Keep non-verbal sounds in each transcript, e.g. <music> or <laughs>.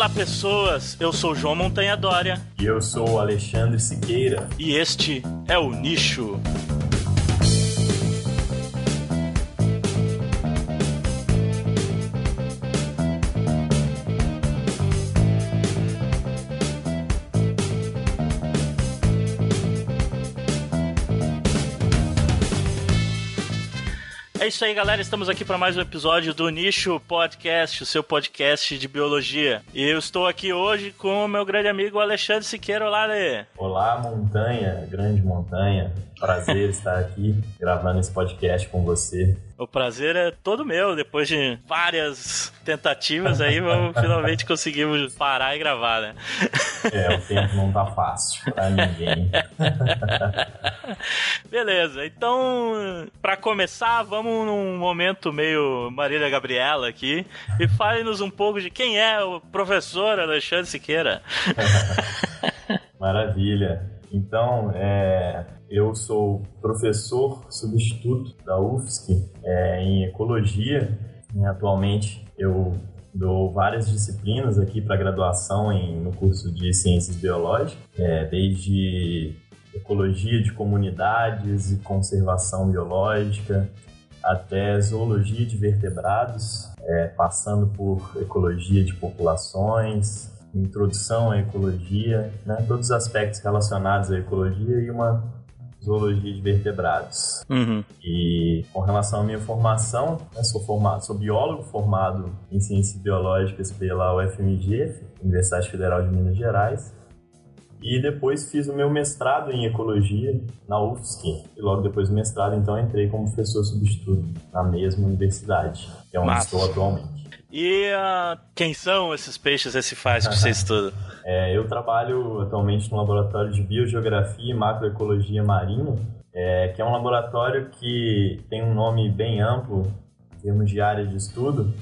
Olá, pessoas! Eu sou João Montanha Dória. E eu sou Alexandre Siqueira. E este é o Nicho. É isso aí, galera. Estamos aqui para mais um episódio do Nicho Podcast, o seu podcast de biologia. E eu estou aqui hoje com o meu grande amigo Alexandre Siqueira. Olá, Ale. Olá, montanha, grande montanha. Prazer estar aqui gravando esse podcast com você. O prazer é todo meu. Depois de várias tentativas aí, vamos, <laughs> finalmente conseguimos parar e gravar, né? É, o tempo não tá fácil pra ninguém. <laughs> Beleza, então, para começar, vamos num momento meio Marília Gabriela aqui e fale-nos um pouco de quem é o professor Alexandre Siqueira. <laughs> Maravilha. Então, é, eu sou professor substituto da UFSC é, em ecologia. E atualmente eu dou várias disciplinas aqui para graduação em, no curso de ciências biológicas, é, desde ecologia de comunidades e conservação biológica, até zoologia de vertebrados, é, passando por ecologia de populações, introdução à ecologia, né, todos os aspectos relacionados à ecologia e uma zoologia de vertebrados. Uhum. E com relação à minha formação, né, sou formado, sou biólogo formado em ciências biológicas pela UFMG, Universidade Federal de Minas Gerais. E depois fiz o meu mestrado em ecologia na UFSC. E logo depois do mestrado, então, entrei como professor substituto na mesma universidade, que é onde Massa. estou atualmente. E uh, quem são esses peixes recifais que você <laughs> estuda? É, eu trabalho atualmente no laboratório de biogeografia e macroecologia marinha, é, que é um laboratório que tem um nome bem amplo em termos de área de estudo,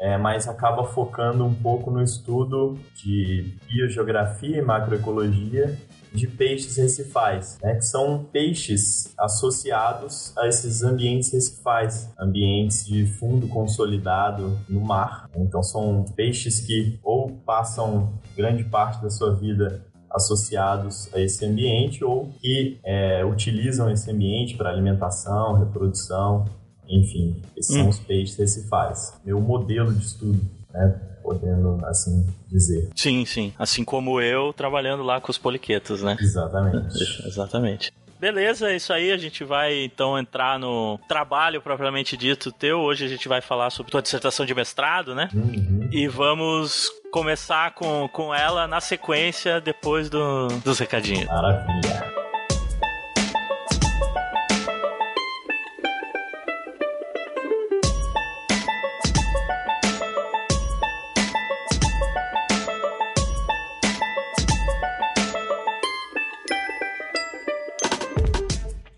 é, mas acaba focando um pouco no estudo de biogeografia e macroecologia de peixes recifais, né, que são peixes associados a esses ambientes recifais, ambientes de fundo consolidado no mar. Então são peixes que ou passam grande parte da sua vida associados a esse ambiente ou que é, utilizam esse ambiente para alimentação, reprodução, enfim, esses hum. são os peixes recifais. Meu modelo de estudo, né? podendo assim dizer. Sim, sim. Assim como eu trabalhando lá com os poliquetos, né? Exatamente. <laughs> Exatamente. Beleza, é isso aí. A gente vai então entrar no trabalho propriamente dito teu. Hoje a gente vai falar sobre tua dissertação de mestrado, né? Uhum. E vamos começar com, com ela na sequência depois do, dos recadinhos. Maravilha.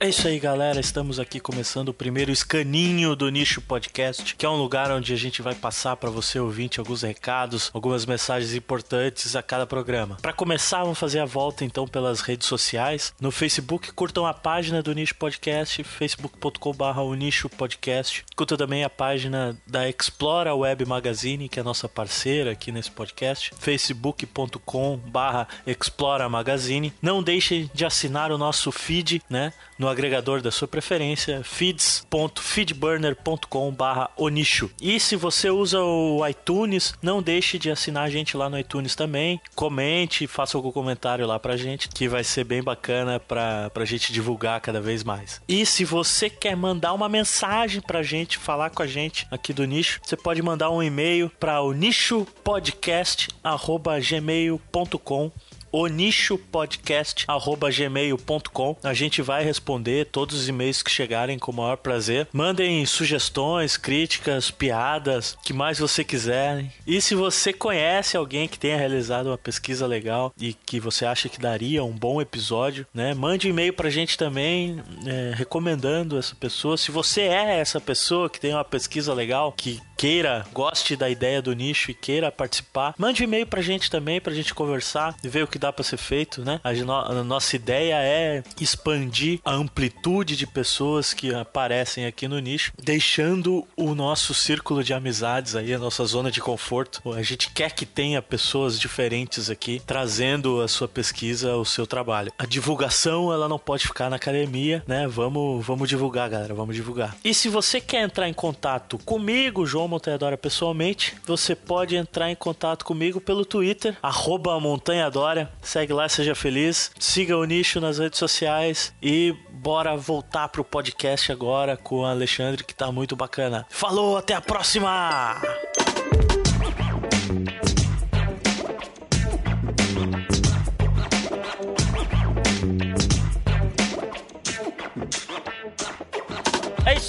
É isso aí, galera. Estamos aqui começando o primeiro escaninho do Nicho Podcast, que é um lugar onde a gente vai passar para você ouvinte alguns recados, algumas mensagens importantes a cada programa. Para começar, vamos fazer a volta então pelas redes sociais. No Facebook, curtam a página do Nicho Podcast, facebook.com/barra Nicho Podcast. Curta também a página da Explora Web Magazine, que é nossa parceira aqui nesse podcast, facebook.com/barra Explora Magazine. Não deixe de assinar o nosso feed, né? No agregador da sua preferência, feeds.feedburner.com/onicho. E se você usa o iTunes, não deixe de assinar a gente lá no iTunes também. Comente, faça algum comentário lá pra gente, que vai ser bem bacana pra, pra gente divulgar cada vez mais. E se você quer mandar uma mensagem pra gente, falar com a gente aqui do Nicho, você pode mandar um e-mail para o nichopodcast@gmail.com onichopodcast.gmail.com. A gente vai responder todos os e-mails que chegarem com o maior prazer. Mandem sugestões, críticas, piadas, que mais você quiser. E se você conhece alguém que tenha realizado uma pesquisa legal e que você acha que daria um bom episódio, né? Mande e-mail pra gente também, é, recomendando essa pessoa. Se você é essa pessoa que tem uma pesquisa legal, que queira, goste da ideia do nicho e queira participar, mande e-mail pra gente também, pra gente conversar e ver o que dá para ser feito, né? A, no a nossa ideia é expandir a amplitude de pessoas que aparecem aqui no nicho, deixando o nosso círculo de amizades aí, a nossa zona de conforto. A gente quer que tenha pessoas diferentes aqui, trazendo a sua pesquisa, o seu trabalho. A divulgação, ela não pode ficar na academia, né? Vamos, vamos divulgar, galera, vamos divulgar. E se você quer entrar em contato comigo, João Montanhadora, pessoalmente, você pode entrar em contato comigo pelo Twitter, arroba Montanhadora. Segue lá, seja feliz. Siga o nicho nas redes sociais e bora voltar pro podcast agora com o Alexandre, que tá muito bacana. Falou, até a próxima!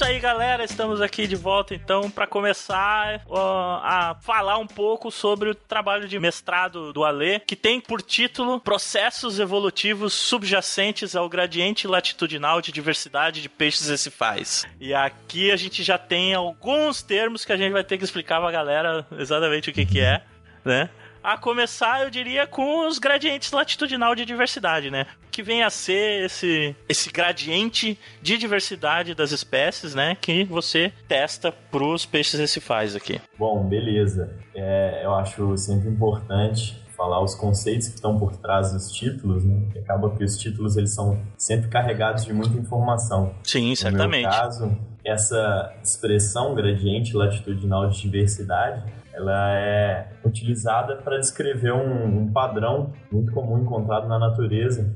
Isso aí, galera. Estamos aqui de volta então para começar uh, a falar um pouco sobre o trabalho de mestrado do Alê, que tem por título Processos evolutivos subjacentes ao gradiente latitudinal de diversidade de peixes recifais. E aqui a gente já tem alguns termos que a gente vai ter que explicar pra galera exatamente o que que é, né? A começar, eu diria, com os gradientes latitudinal de diversidade, né? Que vem a ser esse, esse gradiente de diversidade das espécies, né? Que você testa para os peixes recifais aqui. Bom, beleza. É, eu acho sempre importante falar os conceitos que estão por trás dos títulos, né? Que acaba que os títulos eles são sempre carregados de muita informação. Sim, certamente. No meu caso, essa expressão gradiente latitudinal de diversidade ela é utilizada para descrever um, um, padrão muito comum encontrado na natureza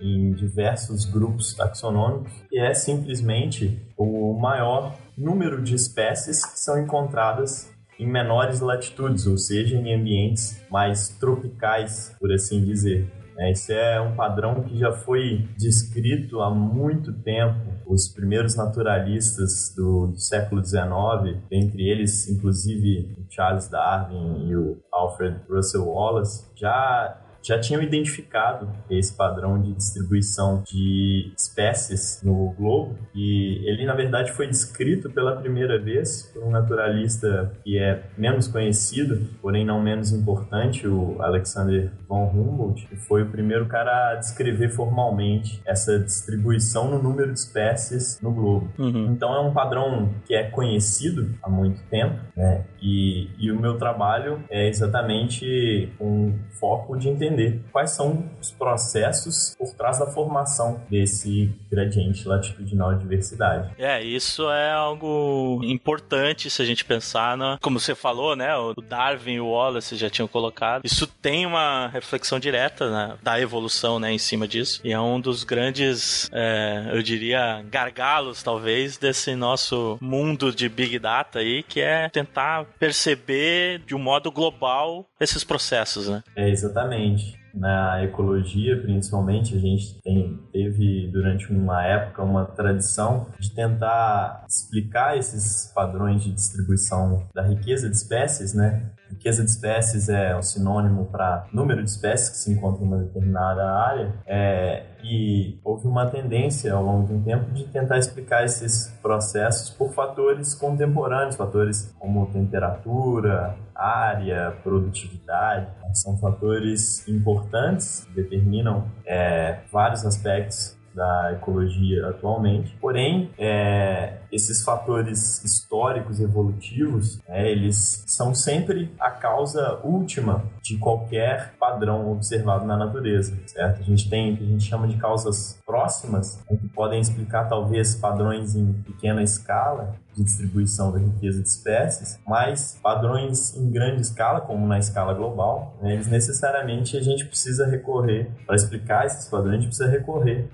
em diversos grupos taxonômicos, que é simplesmente o maior número de espécies que são encontradas em menores latitudes, ou seja, em ambientes mais tropicais, por assim dizer. É, esse é um padrão que já foi descrito há muito tempo. Os primeiros naturalistas do, do século XIX, entre eles, inclusive, Charles Darwin e o Alfred Russel Wallace, já já tinham identificado esse padrão de distribuição de espécies no globo e ele na verdade foi descrito pela primeira vez por um naturalista que é menos conhecido, porém não menos importante, o Alexander von Humboldt, que foi o primeiro cara a descrever formalmente essa distribuição no número de espécies no globo. Uhum. Então é um padrão que é conhecido há muito tempo, né? E, e o meu trabalho é exatamente um foco de entender entender quais são os processos por trás da formação desse gradiente latitudinal de diversidade. É, isso é algo importante se a gente pensar na, como você falou, né, o Darwin e o Wallace já tinham colocado. Isso tem uma reflexão direta né, da evolução, né, em cima disso. E é um dos grandes, é, eu diria, gargalos talvez desse nosso mundo de big data aí, que é tentar perceber de um modo global esses processos, né? É exatamente na ecologia, principalmente, a gente tem, teve durante uma época uma tradição de tentar explicar esses padrões de distribuição da riqueza de espécies, né? Riqueza de espécies é um sinônimo para número de espécies que se encontram em uma determinada área. É, e houve uma tendência ao longo de um tempo de tentar explicar esses processos por fatores contemporâneos, fatores como temperatura, área, produtividade. São fatores importantes, que determinam é, vários aspectos da ecologia atualmente. Porém, é, esses fatores históricos evolutivos, é, eles são sempre a causa última de qualquer padrão observado na natureza, certo? A gente tem o que a gente chama de causas próximas, que podem explicar talvez padrões em pequena escala, de distribuição da riqueza de espécies, mas padrões em grande escala, como na escala global, né, eles necessariamente a gente precisa recorrer, para explicar esses padrões, a gente precisa recorrer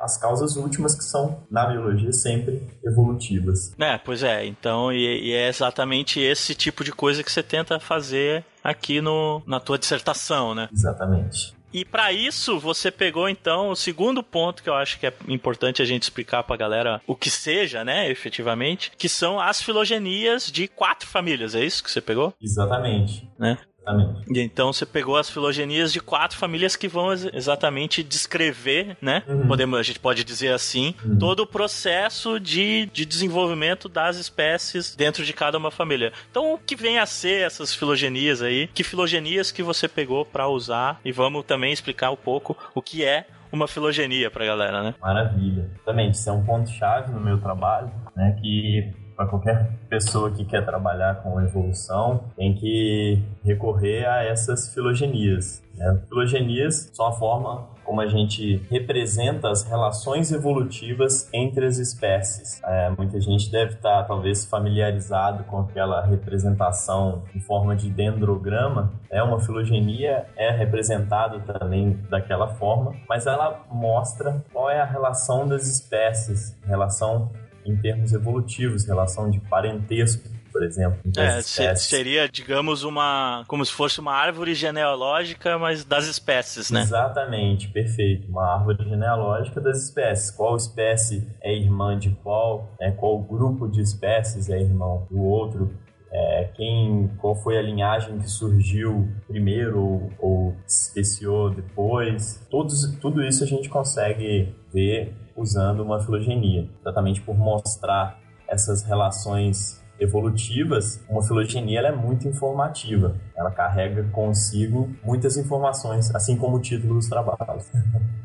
às causas últimas que são, na biologia, sempre evolutivas. É, pois é, então, e, e é exatamente esse tipo de coisa que você tenta fazer aqui no, na tua dissertação, né? Exatamente. E para isso, você pegou então o segundo ponto que eu acho que é importante a gente explicar pra galera o que seja, né, efetivamente, que são as filogenias de quatro famílias, é isso que você pegou? Exatamente. Né? Exatamente. E então você pegou as filogenias de quatro famílias que vão exatamente descrever, né? Uhum. Podemos, a gente pode dizer assim, uhum. todo o processo de, de desenvolvimento das espécies dentro de cada uma família. Então, o que vem a ser essas filogenias aí? Que filogenias que você pegou para usar? E vamos também explicar um pouco o que é uma filogenia pra galera, né? Maravilha. Exatamente, isso é um ponto-chave no meu trabalho, né? Que para qualquer pessoa que quer trabalhar com evolução, tem que recorrer a essas filogenias. Né? Filogenias são a forma como a gente representa as relações evolutivas entre as espécies. É, muita gente deve estar, talvez, familiarizado com aquela representação em forma de dendrograma. É uma filogenia, é representada também daquela forma, mas ela mostra qual é a relação das espécies, relação em termos evolutivos, relação de parentesco, por exemplo. É, seria, digamos, uma. como se fosse uma árvore genealógica, mas das espécies, né? Exatamente, perfeito. Uma árvore genealógica das espécies. Qual espécie é irmã de qual, né? qual grupo de espécies é irmão do outro. É, quem, qual foi a linhagem que surgiu primeiro ou, ou se especiou depois. Todos, tudo isso a gente consegue ver usando uma filogenia, exatamente por mostrar essas relações evolutivas, uma filogenia é muito informativa. Ela carrega consigo muitas informações, assim como o título dos trabalhos.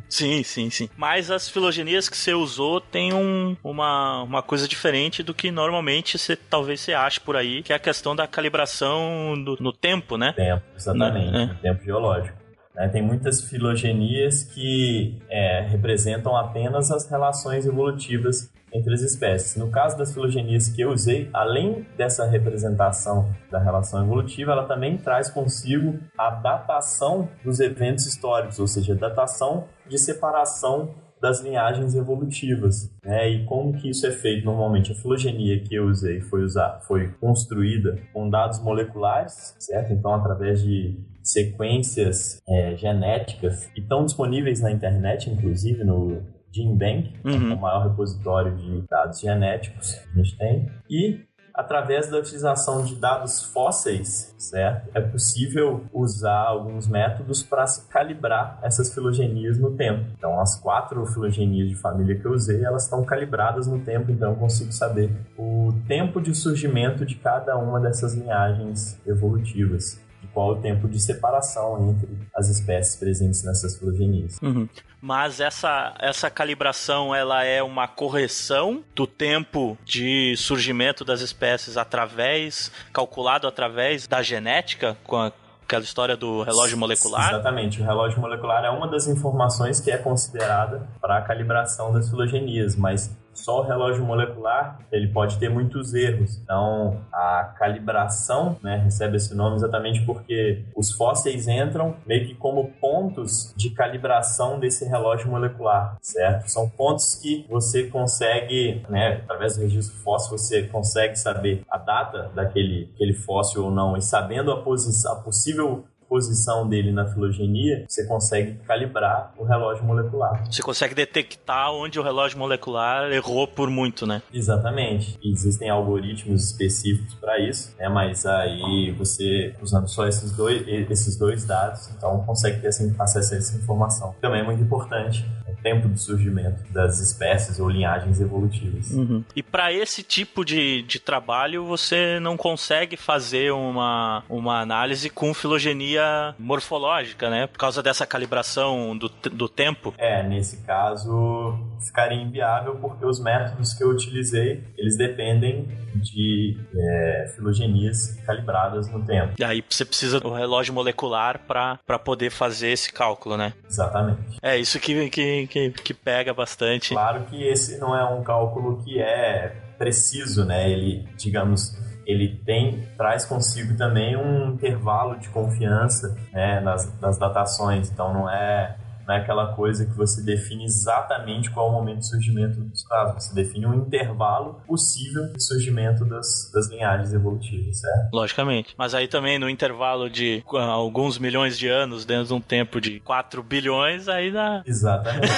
Sim, sim, sim. Mas as filogenias que você usou tem um, uma, uma coisa diferente do que normalmente você talvez você ache por aí, que é a questão da calibração do, no tempo, né? Tempo, exatamente. No, é. tempo geológico. Né? Tem muitas filogenias que é, representam apenas as relações evolutivas entre as espécies. No caso das filogenias que eu usei, além dessa representação da relação evolutiva, ela também traz consigo a datação dos eventos históricos, ou seja, datação de separação das linhagens evolutivas, né? E como que isso é feito normalmente? A filogenia que eu usei foi usar, foi construída com dados moleculares, certo? Então através de sequências é, genéticas que estão disponíveis na internet, inclusive no GenBank, uhum. o maior repositório de dados genéticos que a gente tem, e através da utilização de dados fósseis, certo? É possível usar alguns métodos para calibrar essas filogenias no tempo. Então, as quatro filogenias de família que eu usei, elas estão calibradas no tempo, então eu consigo saber o tempo de surgimento de cada uma dessas linhagens evolutivas qual o tempo de separação entre as espécies presentes nessas filogenias. Uhum. Mas essa, essa calibração ela é uma correção do tempo de surgimento das espécies através, calculado através da genética, com a, aquela história do relógio molecular? Exatamente. O relógio molecular é uma das informações que é considerada para a calibração das filogenias, mas só o relógio molecular ele pode ter muitos erros. Então, a calibração né, recebe esse nome exatamente porque os fósseis entram meio que como pontos de calibração desse relógio molecular, certo? São pontos que você consegue, né, através do registro fóssil, você consegue saber a data daquele aquele fóssil ou não, e sabendo a, a possível posição dele na filogenia, você consegue calibrar o relógio molecular. Você consegue detectar onde o relógio molecular errou por muito, né? Exatamente. Existem algoritmos específicos para isso, né? Mas aí você, usando só esses dois, esses dois dados, então consegue ter acesso a essa informação. Também é muito importante tempo de surgimento das espécies ou linhagens evolutivas. Uhum. E para esse tipo de, de trabalho, você não consegue fazer uma, uma análise com filogenia morfológica, né? Por causa dessa calibração do, do tempo? É, nesse caso ficaria inviável porque os métodos que eu utilizei, eles dependem de é, filogenias calibradas no tempo. E aí você precisa do relógio molecular para poder fazer esse cálculo, né? Exatamente. É isso que, que, que, que pega bastante. Claro que esse não é um cálculo que é preciso, né? Ele, digamos, ele tem traz consigo também um intervalo de confiança né, nas, nas datações. Então não é não é aquela coisa que você define exatamente qual é o momento de surgimento dos casos. Você define um intervalo possível de surgimento das, das linhagens evolutivas, certo? Logicamente. Mas aí também no intervalo de uh, alguns milhões de anos, dentro de um tempo de 4 bilhões, aí dá. <laughs> Exatamente.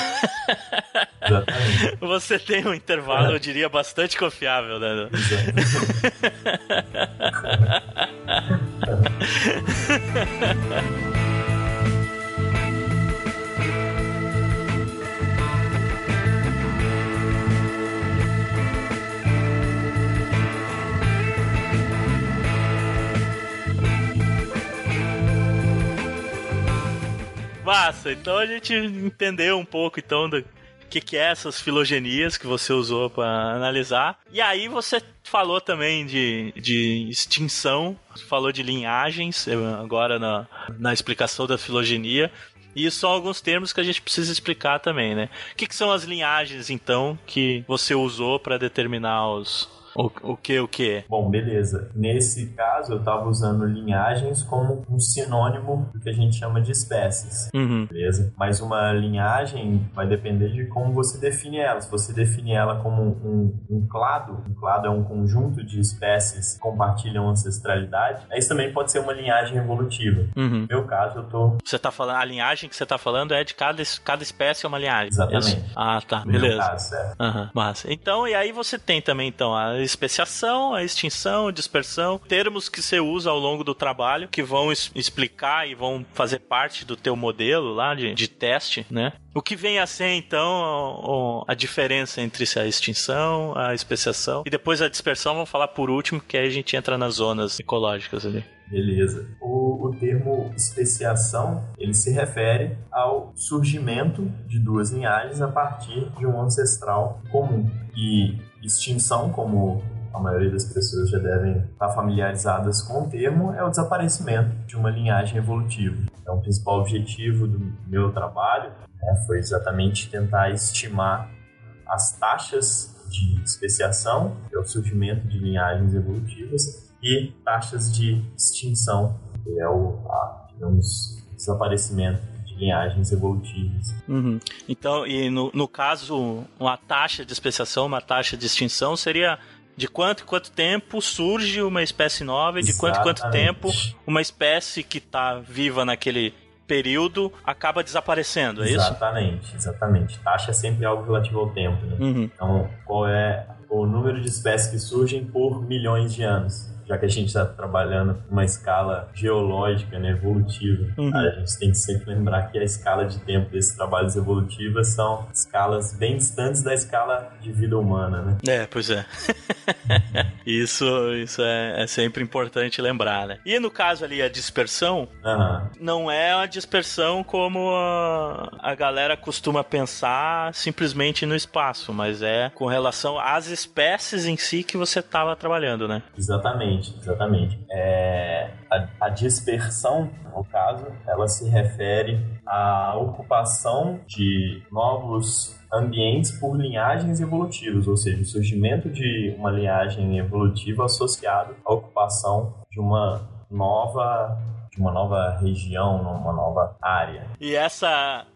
Exatamente. Você tem um intervalo, eu diria, bastante confiável, né? Exatamente. <laughs> Massa, então a gente entendeu um pouco então do que, que é essas filogenias que você usou para analisar. E aí você falou também de, de extinção, falou de linhagens agora na, na explicação da filogenia. E são alguns termos que a gente precisa explicar também, né? O que, que são as linhagens, então, que você usou para determinar os, o, o que, o que? Bom, beleza. Nesse caso, eu estava usando linhagens como um sinônimo do que a gente chama de espécies. Uhum. Beleza? Mas uma linhagem vai depender de como você define ela. Se você define ela como um, um clado, um clado é um conjunto de espécies que compartilham ancestralidade, isso também pode ser uma linhagem evolutiva. Uhum. No meu caso, eu tô. Você tá falando, a linhagem que você está falando é de cada, cada espécie é uma linhagem. Exatamente. Isso? Ah, tá. No Beleza. Meu caso, certo. Uhum, massa. Então, e aí você tem também então a especiação, a extinção, dispersão, termos que você usa ao longo do trabalho que vão explicar e vão fazer parte do teu modelo lá de, de teste, né? O que vem a ser então a diferença entre a extinção, a especiação e depois a dispersão, vamos falar por último, que aí a gente entra nas zonas ecológicas ali. Beleza. O, o termo especiação, ele se refere ao surgimento de duas linhagens a partir de um ancestral comum. E extinção, como a maioria das pessoas já devem estar familiarizadas com o termo, é o desaparecimento de uma linhagem evolutiva. Então, o principal objetivo do meu trabalho né, foi exatamente tentar estimar as taxas de especiação, que é o surgimento de linhagens evolutivas, e taxas de extinção, que é o, a, digamos, desaparecimento de linhagens evolutivas. Uhum. Então, e no, no caso, uma taxa de especiação, uma taxa de extinção seria de quanto quanto tempo surge uma espécie nova e de quanto quanto tempo uma espécie que está viva naquele período acaba desaparecendo, é exatamente, isso? Exatamente, exatamente. Taxa é sempre algo relativo ao tempo, né? Uhum. Então, qual é o número de espécies que surgem por milhões de anos? Já que a gente está trabalhando uma escala geológica, né, evolutiva, Uhum. a gente tem que sempre lembrar que a escala de tempo desses trabalhos evolutivos são escalas bem distantes da escala de vida humana, né? É, pois é. <laughs> isso isso é, é sempre importante lembrar, né? E no caso ali, a dispersão, Aham. não é a dispersão como a, a galera costuma pensar simplesmente no espaço, mas é com relação às espécies em si que você estava trabalhando, né? Exatamente, exatamente. É, a, a dispersão, no caso, ela se refere à ocupação de novos ambientes por linhagens evolutivas, ou seja, o surgimento de uma linhagem evolutiva associado à ocupação de uma nova de uma nova região, uma nova área. E essa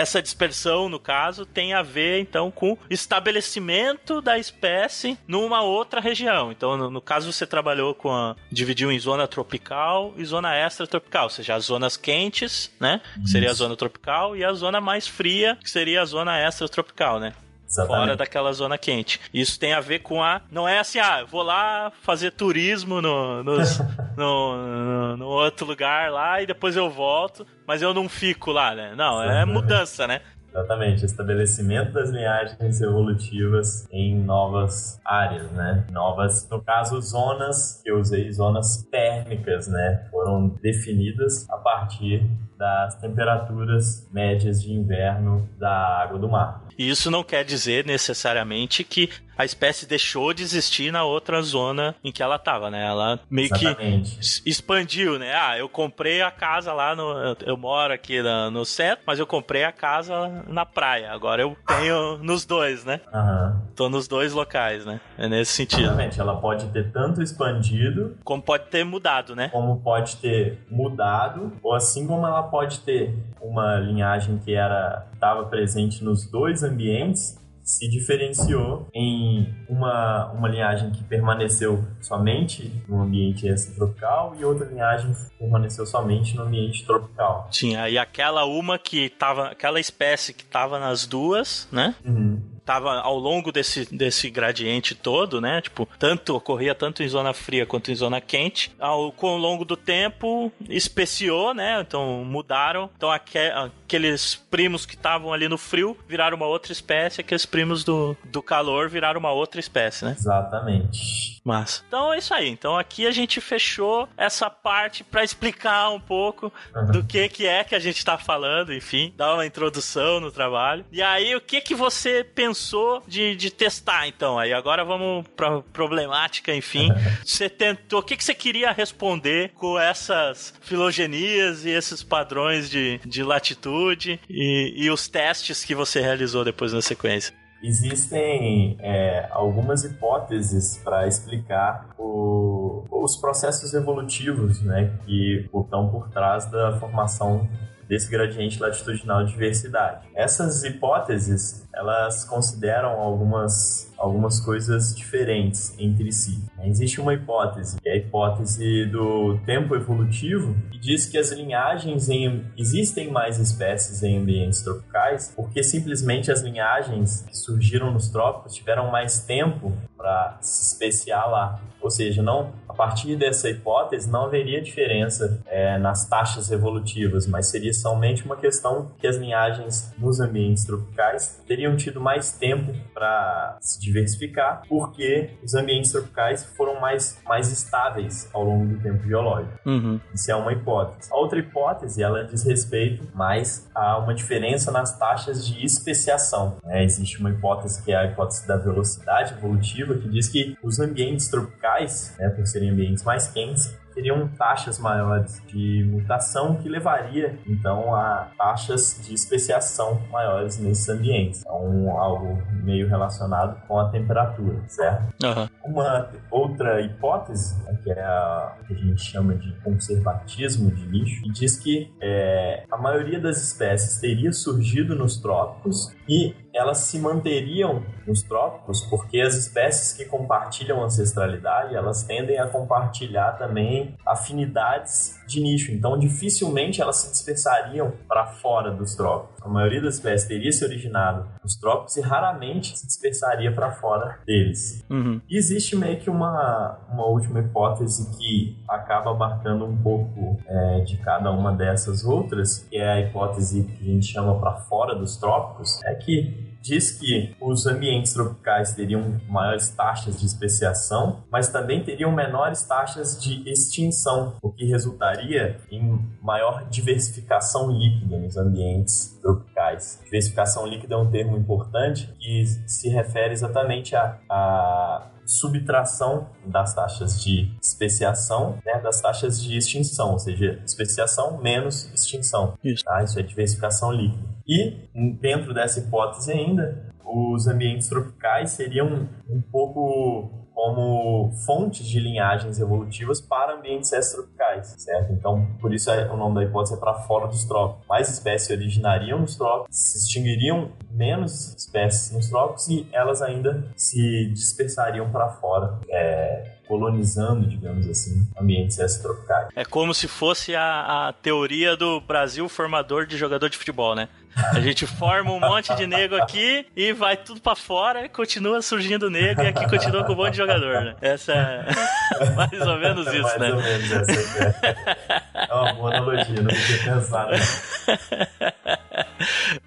essa dispersão, no caso, tem a ver então com estabelecimento da espécie numa outra região. Então, no, no caso, você trabalhou com a, dividiu em zona tropical e zona extratropical, ou seja, as zonas quentes, né, que seria a zona tropical, e a zona mais fria, que seria a zona extratropical, né? Exatamente. fora daquela zona quente. Isso tem a ver com a. Não é assim, ah, vou lá fazer turismo no, nos- <laughs> no, no, no outro lugar lá e depois eu volto, mas eu não fico lá, né? Não, é Exatamente. mudança, né? Exatamente, estabelecimento das linhagens evolutivas em novas áreas, né? Novas, no caso, zonas, que eu usei zonas térmicas, né? Foram definidas a partir das temperaturas médias de inverno da água do mar. E isso não quer dizer necessariamente que a espécie deixou de existir na outra zona em que ela estava, né? Ela meio que Exatamente. s- expandiu, né? Ah, eu comprei a casa lá no. Eu, eu moro aqui na- no centro, mas eu comprei a casa na praia. Agora eu tenho nos dois, né? Aham. Tô nos dois locais, né? É nesse sentido. Exatamente, ela pode ter tanto expandido Como pode ter mudado, né? como pode ter mudado, ou assim como ela pode ter uma linhagem que era estava presente nos dois ambientes se diferenciou em uma, uma linhagem que permaneceu somente no ambiente extratropical e outra linhagem que permaneceu somente no ambiente tropical. Tinha aí aquela uma que tava. Aquela espécie que tava nas duas, né? Uhum. Tava ao longo desse, desse gradiente todo, né? Tipo, tanto ocorria tanto em zona fria quanto em zona quente. Ao, com o longo do tempo, especiou, né? Então mudaram. Então aqu aqueles primos que estavam ali no frio viraram uma outra espécie, aqueles primos do, do calor viraram uma outra espécie, né? Exatamente. Massa. Então é isso aí. Então aqui a gente fechou essa parte para explicar um pouco uhum. do que que é que a gente tá falando, enfim, dar uma introdução no trabalho. E aí, o que que você pensou de, de testar, então? Aí agora vamos pra problemática, enfim. <laughs> Você tentou, o que que você queria responder com essas filogenias e esses padrões de, de latitude e, e os testes que você realizou depois na sequência? Existem é, algumas hipóteses para explicar o, os processos evolutivos né, que estão por trás da formação desse gradiente latitudinal de diversidade. Essas hipóteses, elas consideram algumas, algumas coisas diferentes entre si. Existe uma hipótese, que é a hipótese do tempo evolutivo, que diz que as linhagens em, existem mais espécies em ambientes tropicais porque simplesmente as linhagens que surgiram nos trópicos tiveram mais tempo para se especiar lá. Ou seja, não, a partir dessa hipótese não haveria diferença é, nas taxas evolutivas, mas seria somente uma questão que as linhagens nos ambientes tropicais teriam tido mais tempo para se diversificar, porque os ambientes tropicais foram mais, mais estáveis ao longo do tempo geológico. Uhum. Isso é uma hipótese. A outra hipótese, ela diz respeito mais a uma diferença nas taxas de especiação. É, existe uma hipótese que é a hipótese da velocidade evolutiva, que diz que os ambientes tropicais né, por serem ambientes mais quentes, teriam taxas maiores de mutação que levaria então a taxas de especiação maiores nesses ambientes. Então, algo meio relacionado com a temperatura, certo? Uhum. Uma outra hipótese, né, que é a que a gente chama de conservatismo de lixo, que diz que é, a maioria das espécies teria surgido nos trópicos e elas se manteriam nos trópicos porque as espécies que compartilham ancestralidade elas tendem a compartilhar também afinidades de nicho, então dificilmente elas se dispersariam para fora dos trópicos. A maioria das espécies teria se originado nos trópicos e raramente se dispersaria para fora deles. Uhum. E existe meio que uma, uma última hipótese que acaba abarcando um pouco é, de cada uma dessas outras, que é a hipótese que a gente chama para fora dos trópicos, é que diz que os ambientes tropicais teriam maiores taxas de especiação, mas também teriam menores taxas de extinção, o que resultaria em maior diversificação líquida nos ambientes tropicais. Diversificação líquida é um termo importante que se refere exatamente a, a subtração das taxas de especiação né, das taxas de extinção, ou seja, especiação menos extinção. Isso, tá? Isso é diversificação líquida. E, dentro dessa hipótese ainda, os ambientes tropicais seriam um pouco como fontes de linhagens evolutivas para ambientes extropicais, certo? Então, por isso é, o nome da hipótese é para fora dos trópicos. Mais espécies originariam nos trópicos, se extinguiriam menos espécies nos trópicos e elas ainda se dispersariam para fora. É, colonizando, digamos assim, ambientes extropicais. É como se fosse a, a teoria do Brasil formador de jogador de futebol, né? A gente forma um monte de nego aqui e vai tudo para fora e continua surgindo nego e aqui continua com um monte de jogador, né? Essa é <laughs> mais ou menos é isso, mais né? Mais ou menos essa é. É uma boa analogia, não tinha pensado.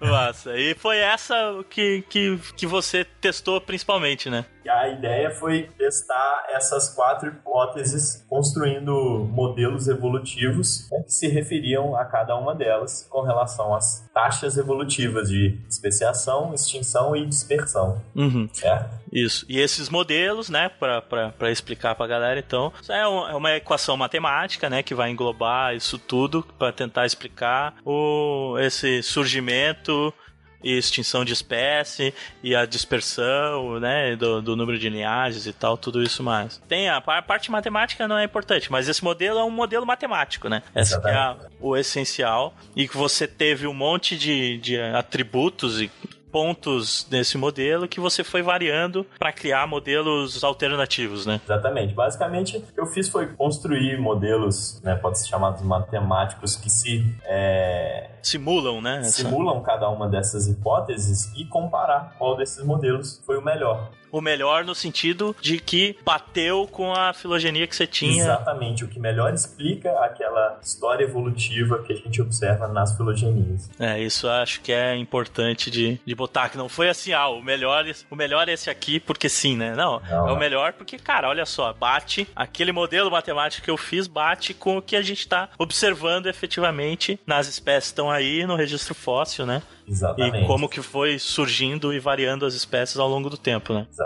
<laughs> Massa. E foi essa que, que, que você testou principalmente, né? A ideia foi testar essas quatro hipóteses, construindo modelos evolutivos né, que se referiam a cada uma delas com relação às taxas evolutivas de especiação, extinção e dispersão. Uhum. Certo? Isso. E esses modelos, né, para explicar para a galera, então, é, um, é, uma equação matemática, né, que vai englobar isso tudo para tentar explicar o, esse surgimento e extinção de espécie e a dispersão, né, do, do, número de linhagens e tal, tudo isso mais. Tem a, a, parte matemática não é importante, mas esse modelo é um modelo matemático, né? Esse é a, o essencial e que você teve um monte de, de atributos e pontos nesse modelo que você foi variando para criar modelos alternativos, né? Exatamente. Basicamente, o que eu fiz foi construir modelos, né, pode ser chamados matemáticos, que se é, simulam, né? Essa... Simulam cada uma dessas hipóteses e comparar qual desses modelos foi o melhor o melhor no sentido de que bateu com a filogenia que você tinha. Exatamente, o que melhor explica aquela história evolutiva que a gente observa nas filogenias. É, isso acho que é importante de, de botar, que não foi assim, ah, o melhor, o melhor é esse aqui porque sim, né? Não, não é o melhor porque, cara, olha só, bate, aquele modelo matemático que eu fiz bate com o que a gente está observando efetivamente nas espécies que estão aí no registro fóssil, né? Exatamente. E como que foi surgindo e variando as espécies ao longo do tempo, né? Exatamente.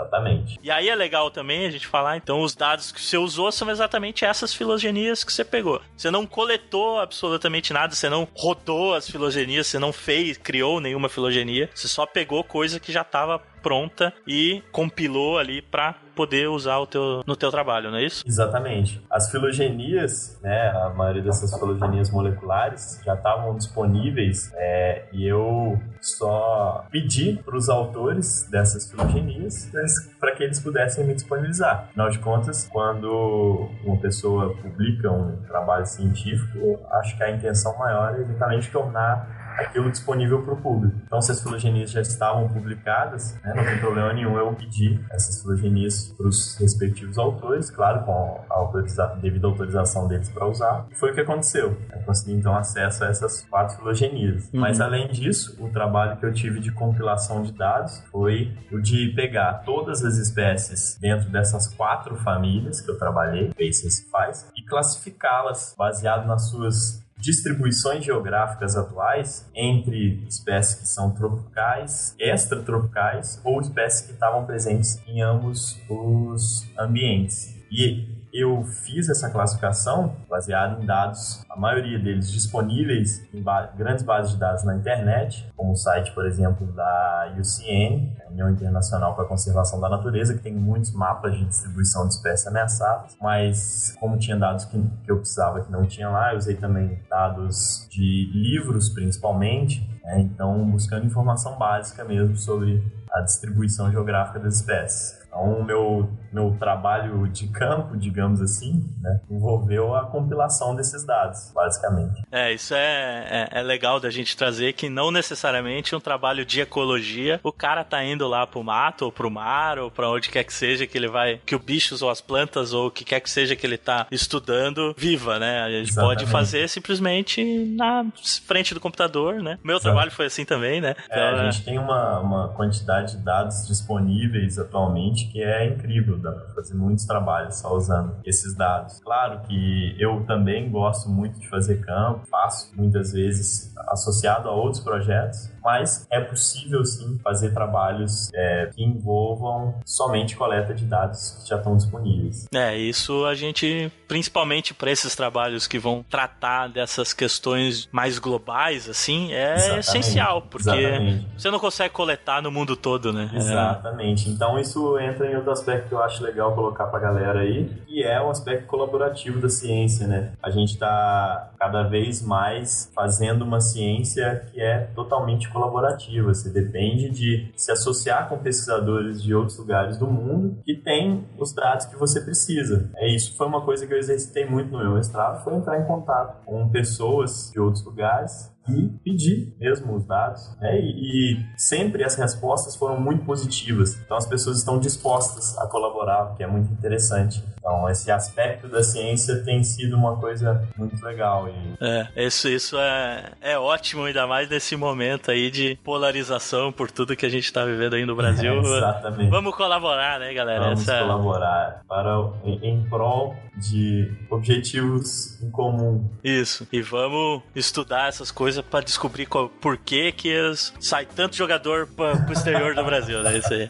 E aí é legal também a gente falar, então, os dados que você usou são exatamente essas filogenias que você pegou. Você não coletou absolutamente nada, você não rodou as filogenias, você não fez, criou nenhuma filogenia, você só pegou coisa que já estava pronta e compilou ali para poder usar o teu, no teu trabalho, não é isso? Exatamente. As filogenias, né, a maioria dessas filogenias moleculares já estavam disponíveis é, e eu só pedi para os autores dessas filogenias para que eles pudessem me disponibilizar. Afinal de contas, quando uma pessoa publica um trabalho científico, acho que a intenção maior é exatamente tornar aquilo disponível para o público. Então, se as filogenias já estavam publicadas, né, não tem problema nenhum eu pedir essas filogenias para os respectivos autores, claro, com a autoriza devida autorização deles para usar. E foi o que aconteceu. Eu consegui, então, acesso a essas quatro filogenias. Uhum. Mas, além disso, o trabalho que eu tive de compilação de dados foi o de pegar todas as espécies dentro dessas quatro famílias que eu trabalhei, Basis faz, e classificá-las baseado nas suas distribuições geográficas atuais entre espécies que são tropicais, extratropicais ou espécies que estavam presentes em ambos os ambientes. E eu fiz essa classificação baseada em dados, a maioria deles disponíveis em ba grandes bases de dados na internet, como o site, por exemplo, da UCN, União Internacional para a Conservação da Natureza, que tem muitos mapas de distribuição de espécies ameaçadas, mas como tinha dados que, que eu precisava que não tinha lá, eu usei também dados de livros, principalmente, né? então buscando informação básica mesmo sobre a distribuição geográfica das espécies. Então, o meu, meu trabalho de campo, digamos assim, né, envolveu a compilação desses dados, basicamente. É, isso é, é, é, legal da gente trazer que não necessariamente um trabalho de ecologia, o cara tá indo lá pro mato, ou pro mar, ou pra onde quer que seja que ele vai, que o bichos ou as plantas, ou o que quer que seja que ele tá estudando, viva, né? A gente Exatamente. pode fazer simplesmente na frente do computador, né? Meu trabalho foi assim também, né? Então, é, a é gente tem uma, uma quantidade de dados disponíveis atualmente que é incrível, dá para fazer muitos trabalhos só usando esses dados. Claro que eu também gosto muito de fazer campo, faço muitas vezes associado a outros projetos, mas é possível sim fazer trabalhos é, que envolvam somente coleta de dados que já estão disponíveis. É, isso a gente, principalmente para esses trabalhos que vão tratar dessas questões mais globais, assim, é Exatamente. essencial, porque Exatamente. você não consegue coletar no mundo todo, né? Exatamente. Então isso entra em outro aspecto que eu acho legal colocar para a galera aí, que é o aspecto colaborativo da ciência, né? A gente está cada vez mais fazendo uma ciência que é totalmente colaborativa. Você depende de se associar com pesquisadores de outros lugares do mundo que têm os dados que você precisa. É isso foi uma coisa que eu exercitei muito no meu mestrado, foi entrar em contato com pessoas de outros lugares e pedir mesmo os dados. Né? E, e, sempre as respostas foram muito positivas. Então as pessoas estão dispostas a colaborar, o que é muito interessante. Então esse aspecto da ciência tem sido uma coisa muito legal. E... É, isso, isso é, é ótimo, ainda mais nesse momento aí de polarização por tudo que a gente está vivendo aí no Brasil. <laughs> É, exatamente. Vamos colaborar, né, galera? Vamos Essa... colaborar para, em, em prol de objetivos em comum. Isso. E vamos estudar essas coisas para descobrir qual, por que que sai tanto jogador para o exterior do Brasil, né? Isso aí.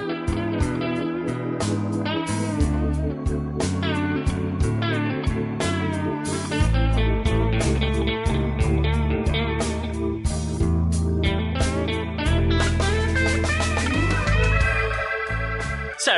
<laughs> <laughs>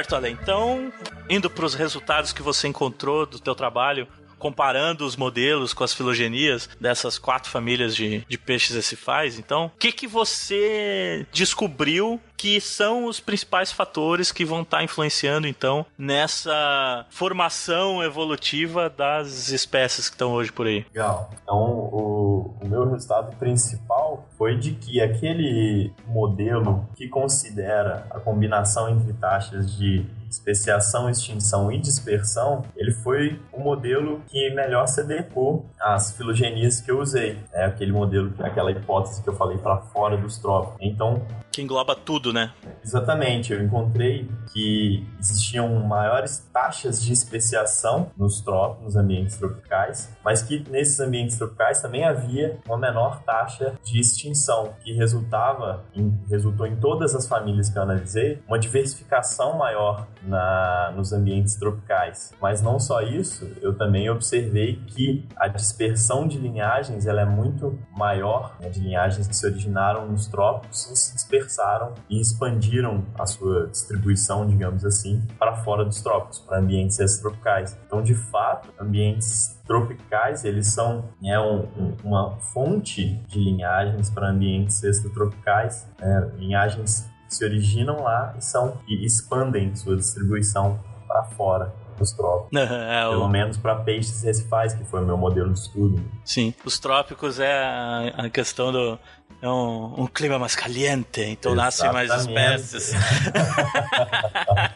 Certo, Ale. Então, indo para os resultados que você encontrou do teu trabalho, comparando os modelos com as filogenias dessas quatro famílias de, de peixes ecifais. Então, o que, que você descobriu que são os principais fatores que vão estar tá influenciando, então, nessa formação evolutiva das espécies que estão hoje por aí? Legal. Então, o, o meu resultado principal foi de que aquele modelo que considera a combinação entre taxas de especiação, extinção e dispersão, ele foi o modelo que melhor se adequou às filogenias que eu usei. É aquele modelo, aquela hipótese que eu falei para fora dos trópicos. Então, que engloba tudo, né? Exatamente. Eu encontrei que existiam maiores taxas de especiação nos trópicos, nos ambientes tropicais, mas que nesses ambientes tropicais também havia uma menor taxa de extinção, que resultava em, resultou em todas as famílias que eu analisei uma diversificação maior na, nos ambientes tropicais. Mas não só isso, eu também observei que a dispersão de linhagens ela é muito maior, né, de linhagens que se originaram nos trópicos e se dispersaram e expandiram a sua distribuição, digamos assim, para fora dos trópicos, para ambientes extropicais. Então, de fato, ambientes tropicais, eles são né, um, um, uma fonte de linhagens para ambientes extratropicais, né, linhagens se originam lá e são e expandem sua distribuição para fora dos trópicos. <laughs> é, Pelo o... menos para peixes recifais, que foi o meu modelo de estudo. Sim, os trópicos é a, a questão do é um, um, clima mais caliente, então nascem mais espécies. <laughs>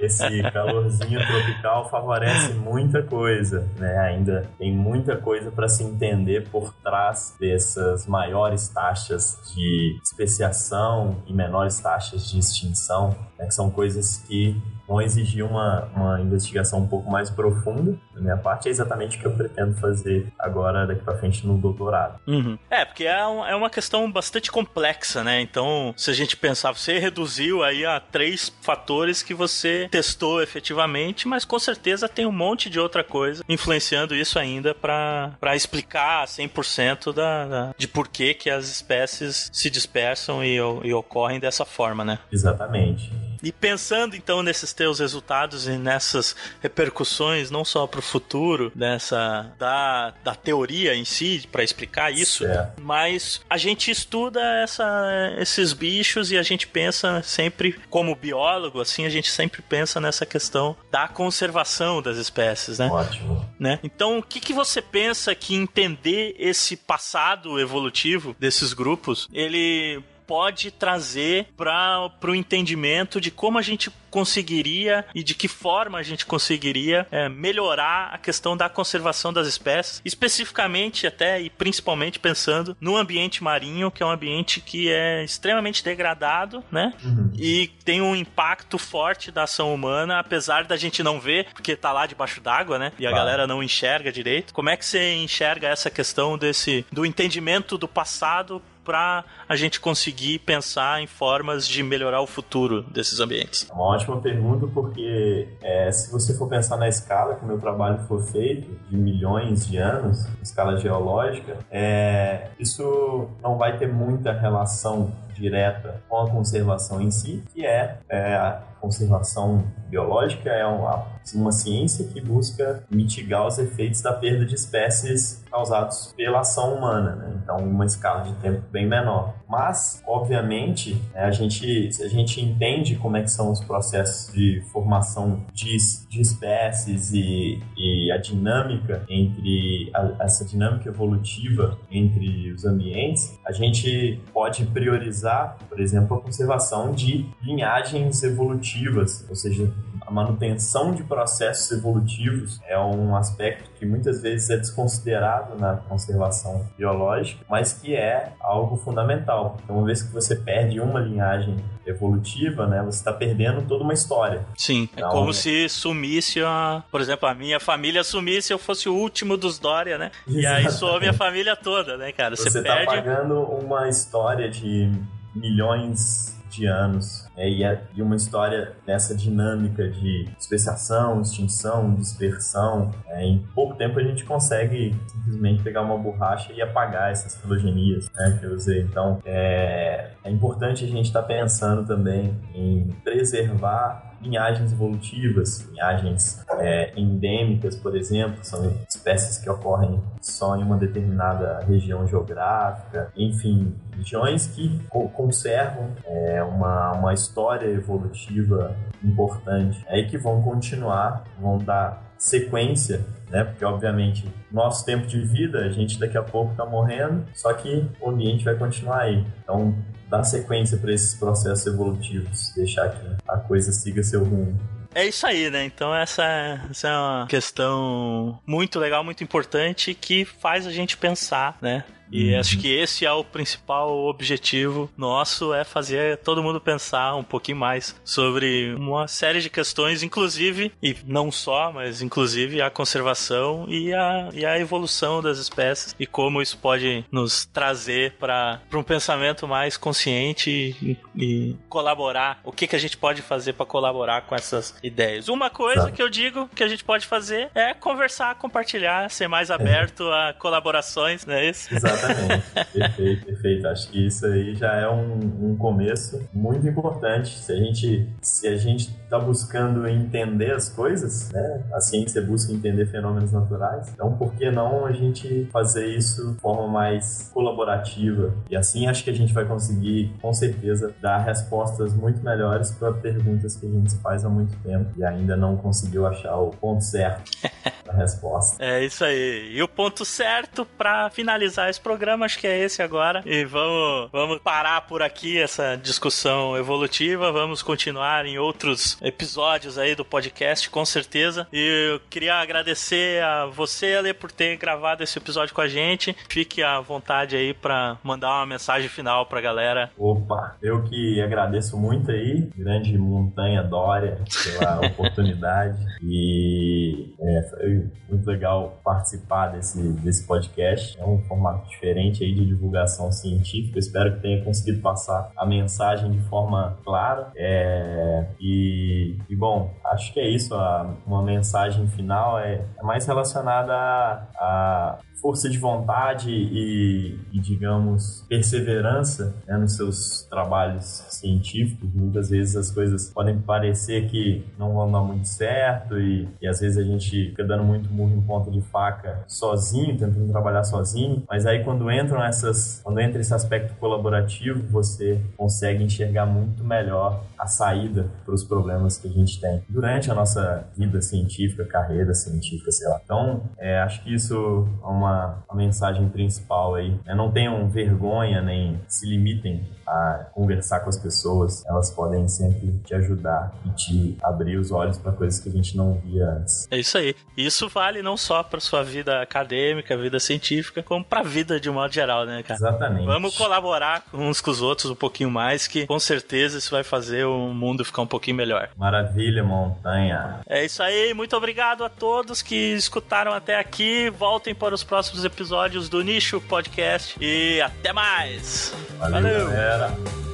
e esse calorzinho tropical favorece muita coisa, né? Ainda tem muita coisa para se entender por trás dessas maiores taxas de especiação e menores taxas de extinção, né? que são coisas que vão exigir uma, uma investigação um pouco mais profunda da minha parte. É exatamente o que eu pretendo fazer agora, daqui para frente, no doutorado. Uhum. É, porque é, um, é uma questão bastante complexa, né? Então, se a gente pensar, você reduziu aí a três fatores que você testou efetivamente, mas com certeza tem um monte de outra coisa influenciando isso ainda para explicar 100% da, da, de por que, que as espécies se dispersam e, e ocorrem dessa forma, né? Exatamente. E pensando então nesses teus resultados e nessas repercussões, não só para o futuro dessa da, da teoria em si para explicar isso, certo. mas a gente estuda essa, esses bichos e a gente pensa sempre como biólogo, assim a gente sempre pensa nessa questão da conservação das espécies, né? Ótimo. Né? Então, o que, que você pensa que entender esse passado evolutivo desses grupos, ele pode trazer para o entendimento de como a gente conseguiria e de que forma a gente conseguiria é, melhorar a questão da conservação das espécies, especificamente até e principalmente pensando no ambiente marinho, que é um ambiente que é extremamente degradado, né? Uhum. E tem um impacto forte da ação humana, apesar da gente não ver, porque tá lá debaixo d'água, né? E a claro. galera não enxerga direito. Como é que você enxerga essa questão desse do entendimento do passado para a gente conseguir pensar em formas de melhorar o futuro desses ambientes? É uma ótima pergunta, porque é, se você for pensar na escala que o meu trabalho foi feito, de milhões de anos, escala geológica, é, isso não vai ter muita relação direta com a conservação em si, que é, é a conservação biológica é uma, uma ciência que busca mitigar os efeitos da perda de espécies causados pela ação humana, né? então uma escala de tempo bem menor. Mas, obviamente, né, a gente, se a gente entende como é que são os processos de formação de, de espécies e, e a dinâmica entre a, essa dinâmica evolutiva entre os ambientes, a gente pode priorizar, por exemplo, a conservação de linhagens evolutivas, ou seja, a manutenção de processos evolutivos é um aspecto que muitas vezes é desconsiderado na conservação biológica, mas que é algo fundamental. Então, uma vez que você perde uma linhagem evolutiva, né, você está perdendo toda uma história. Sim, é então, é como se sumisse, a, por exemplo, a minha família sumisse, eu fosse o último dos Dória, né? Exatamente. E aí soa a minha família toda, né, cara? Você, você tá perde... pagando uma história de milhões de anos é, e, é, e uma história dessa dinâmica de especiação, extinção, dispersão. É, em pouco tempo a gente consegue simplesmente pegar uma borracha e apagar essas filogenias né, que eu usei. Então é, é importante a gente estar tá pensando também em preservar linhagens evolutivas, linhagens é, endêmicas, por exemplo, são espécies que ocorrem só em uma determinada região geográfica, enfim, regiões que conservam é, uma, uma história evolutiva importante, aí que vão continuar, vão dar sequência né? Porque, obviamente, nosso tempo de vida, a gente daqui a pouco está morrendo, só que o ambiente vai continuar aí. Então, dar sequência para esses processos evolutivos, deixar que a coisa siga seu rumo. É isso aí, né? Então essa, essa é uma questão muito legal, muito importante que faz a gente pensar, né? E uhum. acho que esse é o principal objetivo nosso, é fazer todo mundo pensar um pouquinho mais sobre uma série de questões, inclusive, e não só, mas inclusive a conservação e a, e a evolução das espécies e como isso pode nos trazer para um pensamento mais consciente e, e, colaborar. O que, que a gente pode fazer para colaborar com essas ideias? Uma coisa tá. que eu digo que a gente pode fazer é conversar, compartilhar, ser mais aberto é. a colaborações, não é isso? Exato. Exatamente. perfeito, perfeito. Acho que isso aí já é um, um começo muito importante. Se a gente se a gente está buscando entender as coisas, né? A ciência busca entender fenômenos naturais. Então, por que não a gente fazer isso de forma mais colaborativa? E assim acho que a gente vai conseguir, com certeza, dar respostas muito melhores para perguntas que a gente faz há muito tempo e ainda não conseguiu achar o ponto certo <laughs> da resposta. É isso aí. E o ponto certo para finalizar esse programa, acho que é esse agora. E vamos, vamos parar por aqui essa discussão evolutiva. Vamos continuar em outros episódios aí do podcast, com certeza. E eu queria agradecer a você, Ale, por ter gravado esse episódio com a gente. Fique à vontade aí para mandar uma mensagem final pra galera. Opa, eu que agradeço muito aí, grande montanha Dória, pela <laughs> oportunidade. E é, foi muito legal participar desse, desse podcast. É um formato diferente aí de divulgação científica. espero que tenha conseguido passar a mensagem de forma clara. É, e, e, bom, acho que é isso. A, uma mensagem final é, é mais relacionada a, a força de vontade e, e digamos, perseverança né, nos seus trabalhos científicos. Muitas vezes as coisas podem parecer que não vão dar muito certo e, e às vezes a gente fica dando muito murro em ponta de faca sozinho, tentando trabalhar sozinho, mas aí quando entram essas, quando entra esse aspecto colaborativo, você consegue enxergar muito melhor a saída para os problemas que a gente tem durante a nossa vida científica, carreira científica, sei lá. Então, é, acho que isso é uma a mensagem principal aí. Né? Não tenham vergonha nem se limitem a conversar com as pessoas, elas podem sempre te ajudar e te abrir os olhos para coisas que a gente não via antes. É isso aí. Isso vale não só para sua vida acadêmica, vida científica, como para a vida de um modo geral, né, cara? Exatamente. Vamos colaborar uns com os outros um pouquinho mais, que com certeza isso vai fazer o mundo ficar um pouquinho melhor. Maravilha, montanha. É isso aí. Muito obrigado a todos que escutaram até aqui. Voltem para os próximos episódios do Nicho Podcast e até mais. Valeu. Valeu. Galera.